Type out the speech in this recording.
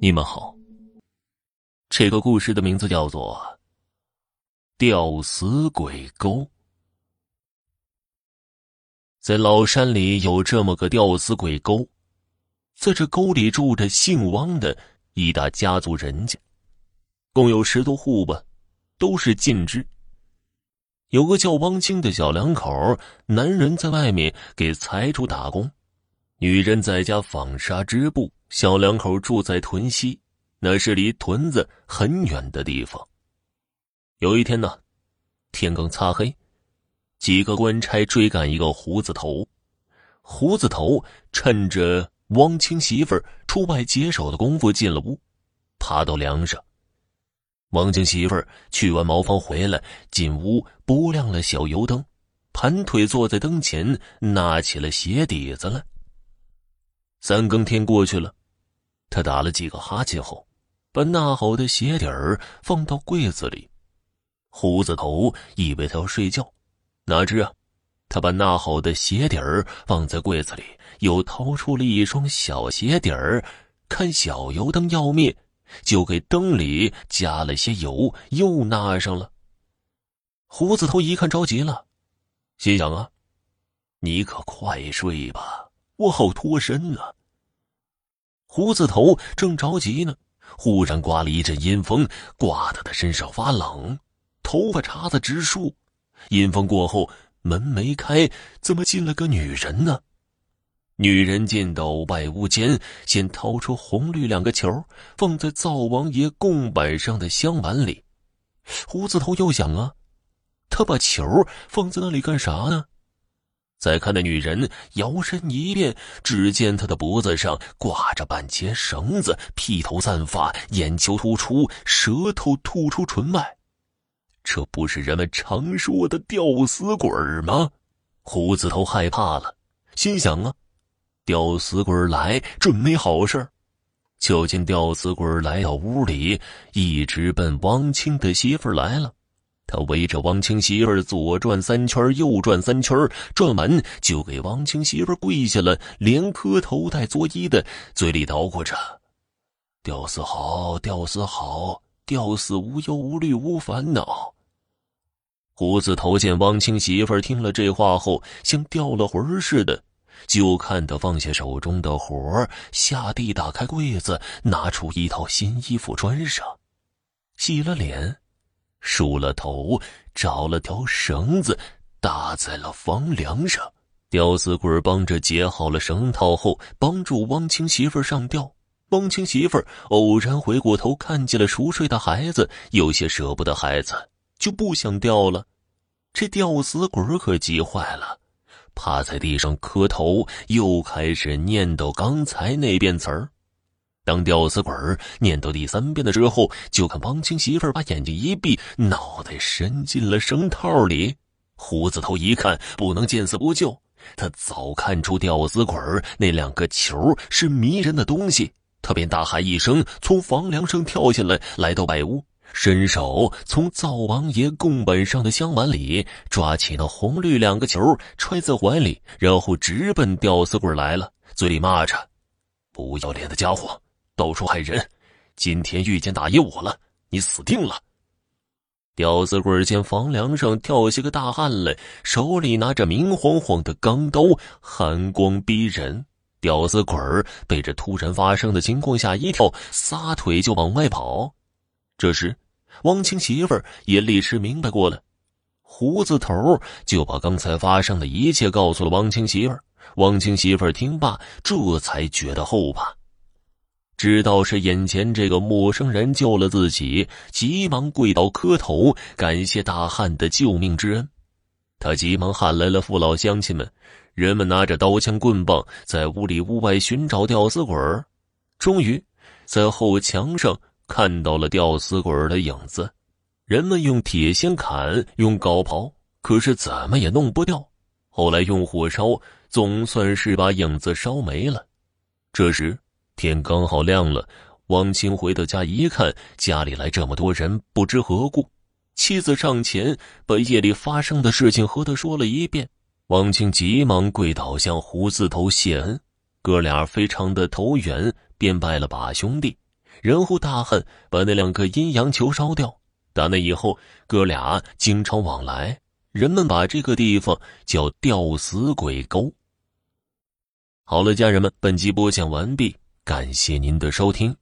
你们好。这个故事的名字叫做《吊死鬼沟》。在老山里有这么个吊死鬼沟，在这沟里住着姓汪的一大家族人家，共有十多户吧，都是近支。有个叫汪清的小两口，男人在外面给财主打工，女人在家纺纱织布。小两口住在屯溪，那是离屯子很远的地方。有一天呢，天刚擦黑，几个官差追赶一个胡子头。胡子头趁着汪清媳妇儿出外解手的功夫进了屋，爬到梁上。汪清媳妇儿去完茅房回来，进屋拨亮了小油灯，盘腿坐在灯前，纳起了鞋底子来。三更天过去了。他打了几个哈欠后，把纳好的鞋底儿放到柜子里。胡子头以为他要睡觉，哪知啊，他把纳好的鞋底儿放在柜子里，又掏出了一双小鞋底儿。看小油灯要灭，就给灯里加了些油，又纳上了。胡子头一看着急了，心想啊，你可快睡吧，我好脱身呢。胡子头正着急呢，忽然刮了一阵阴风，刮得他身上发冷，头发茬子直竖。阴风过后，门没开，怎么进了个女人呢？女人进到外屋间，先掏出红绿两个球，放在灶王爷供板上的香碗里。胡子头又想啊，他把球放在那里干啥呢？再看那女人摇身一变，只见她的脖子上挂着半截绳子，披头散发，眼球突出，舌头吐出唇外，这不是人们常说的吊死鬼吗？胡子头害怕了，心想啊，吊死鬼来准没好事就见吊死鬼来到屋里，一直奔汪清的媳妇来了。他围着汪清媳妇左转三圈，右转三圈，转完就给汪清媳妇跪下了，连磕头带作揖的，嘴里叨咕着：“吊死好，吊死好，吊死无忧无虑无烦恼。”胡子头见汪清媳妇听了这话后，像掉了魂似的，就看他放下手中的活下地打开柜子，拿出一套新衣服穿上，洗了脸。梳了头，找了条绳子，搭在了房梁上。吊死鬼帮着解好了绳套后，帮助汪清媳妇上吊。汪清媳妇偶然回过头，看见了熟睡的孩子，有些舍不得孩子，就不想吊了。这吊死鬼可急坏了，趴在地上磕头，又开始念叨刚才那遍词儿。当吊死鬼念到第三遍的时候，就看汪清媳妇把眼睛一闭，脑袋伸进了绳套里。胡子头一看不能见死不救，他早看出吊死鬼那两个球是迷人的东西，他便大喊一声，从房梁上跳下来，来到外屋，伸手从灶王爷供本上的香碗里抓起那红绿两个球，揣在怀里，然后直奔吊死鬼来了，嘴里骂着：“不要脸的家伙！”到处害人，今天遇见大爷我了，你死定了！吊死鬼见房梁上跳下个大汉来，手里拿着明晃晃的钢刀，寒光逼人。吊死鬼被这突然发生的情况吓一跳，撒腿就往外跑。这时，汪清媳妇也立时明白过来，胡子头就把刚才发生的一切告诉了汪清媳妇儿。汪清媳妇听罢，这才觉得后怕。知道是眼前这个陌生人救了自己，急忙跪倒磕头，感谢大汉的救命之恩。他急忙喊来了父老乡亲们，人们拿着刀枪棍棒，在屋里屋外寻找吊死鬼儿终于，在后墙上看到了吊死鬼儿的影子。人们用铁锨砍，用镐刨，可是怎么也弄不掉。后来用火烧，总算是把影子烧没了。这时。天刚好亮了，汪清回到家一看，家里来这么多人，不知何故。妻子上前把夜里发生的事情和他说了一遍。汪清急忙跪倒向胡子头谢恩，哥俩非常的投缘，便拜了把兄弟，然后大汉把那两个阴阳球烧掉。打那以后，哥俩经常往来，人们把这个地方叫吊死鬼沟。好了，家人们，本集播讲完毕，感谢您的收听。